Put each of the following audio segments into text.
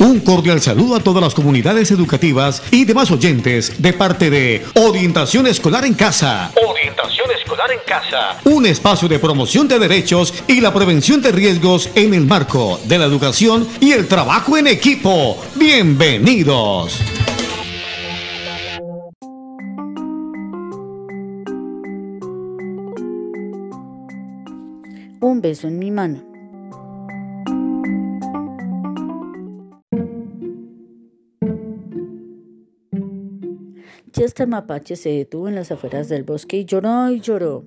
Un cordial saludo a todas las comunidades educativas y demás oyentes de parte de Orientación Escolar en Casa. Orientación Escolar en Casa. Un espacio de promoción de derechos y la prevención de riesgos en el marco de la educación y el trabajo en equipo. Bienvenidos. Un beso en mi mano. Chester Mapache se detuvo en las afueras del bosque y lloró y lloró.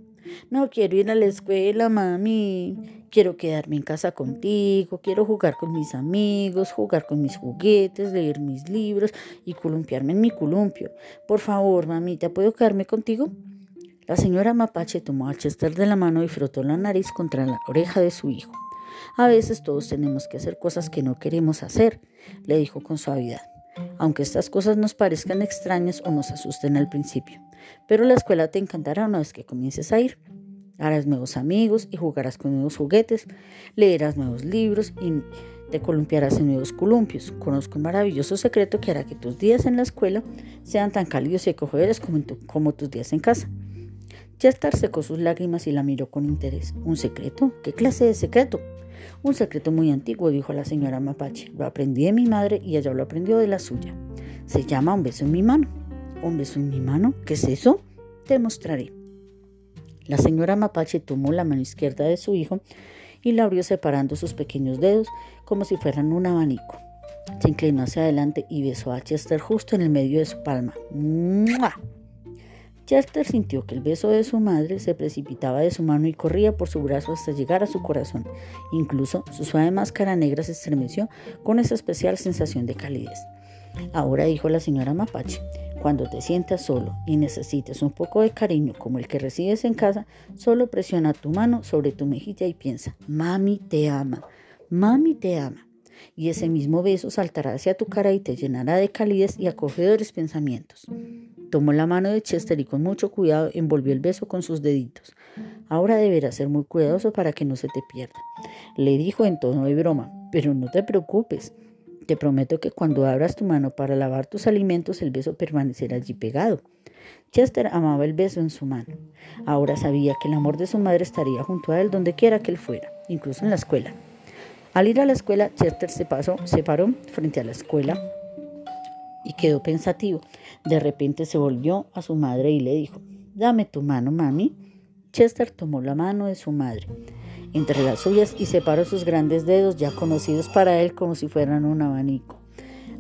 No quiero ir a la escuela, mami. Quiero quedarme en casa contigo, quiero jugar con mis amigos, jugar con mis juguetes, leer mis libros y columpiarme en mi columpio. Por favor, mamita, ¿puedo quedarme contigo? La señora Mapache tomó a Chester de la mano y frotó la nariz contra la oreja de su hijo. A veces todos tenemos que hacer cosas que no queremos hacer, le dijo con suavidad aunque estas cosas nos parezcan extrañas o nos asusten al principio. Pero la escuela te encantará una vez que comiences a ir. Harás nuevos amigos y jugarás con nuevos juguetes, leerás nuevos libros y te columpiarás en nuevos columpios. Conozco un maravilloso secreto que hará que tus días en la escuela sean tan cálidos y acogedores como, tus días en casa. Chester secó sus lágrimas y la miró con interés. ¿Un secreto? ¿Qué clase de secreto? Un secreto muy antiguo, dijo la señora Mapache. Lo aprendí de mi madre y ella lo aprendió de la suya. Se llama un beso en mi mano. ¿Un beso en mi mano? ¿Qué es eso? Te mostraré. La señora Mapache tomó la mano izquierda de su hijo y la abrió separando sus pequeños dedos como si fueran un abanico. Se inclinó hacia adelante y besó a Chester justo en el medio de su palma. ¡Mua! Chester sintió que el beso de su madre se precipitaba de su mano y corría por su brazo hasta llegar a su corazón. Incluso su suave máscara negra se estremeció con esa especial sensación de calidez. Ahora dijo la señora Mapache, cuando te sientas solo y necesites un poco de cariño como el que recibes en casa, solo presiona tu mano sobre tu mejilla y piensa, mami te ama, mami te ama. Y ese mismo beso saltará hacia tu cara y te llenará de calidez y acogedores pensamientos. Tomó la mano de Chester y con mucho cuidado envolvió el beso con sus deditos. Ahora deberás ser muy cuidadoso para que no se te pierda. Le dijo en tono de broma, pero no te preocupes. Te prometo que cuando abras tu mano para lavar tus alimentos, el beso permanecerá allí pegado. Chester amaba el beso en su mano. Ahora sabía que el amor de su madre estaría junto a él donde quiera que él fuera, incluso en la escuela. Al ir a la escuela, Chester se, pasó, se paró frente a la escuela y quedó pensativo. De repente se volvió a su madre y le dijo, dame tu mano, mami. Chester tomó la mano de su madre entre las suyas y separó sus grandes dedos ya conocidos para él como si fueran un abanico.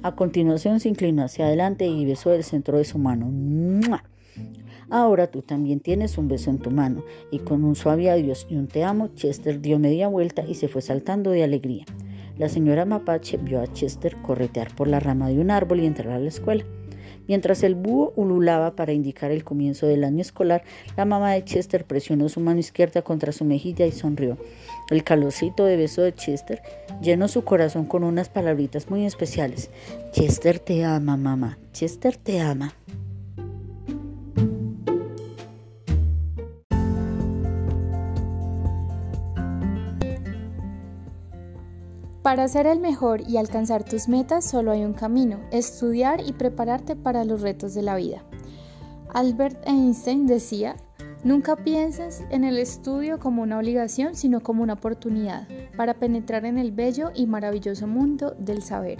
A continuación se inclinó hacia adelante y besó el centro de su mano. Ahora tú también tienes un beso en tu mano. Y con un suave adiós y un te amo, Chester dio media vuelta y se fue saltando de alegría. La señora Mapache vio a Chester corretear por la rama de un árbol y entrar a la escuela. Mientras el búho ululaba para indicar el comienzo del año escolar, la mamá de Chester presionó su mano izquierda contra su mejilla y sonrió. El calorcito de beso de Chester llenó su corazón con unas palabritas muy especiales. Chester te ama, mamá. Chester te ama. Para ser el mejor y alcanzar tus metas solo hay un camino, estudiar y prepararte para los retos de la vida. Albert Einstein decía, nunca pienses en el estudio como una obligación, sino como una oportunidad para penetrar en el bello y maravilloso mundo del saber.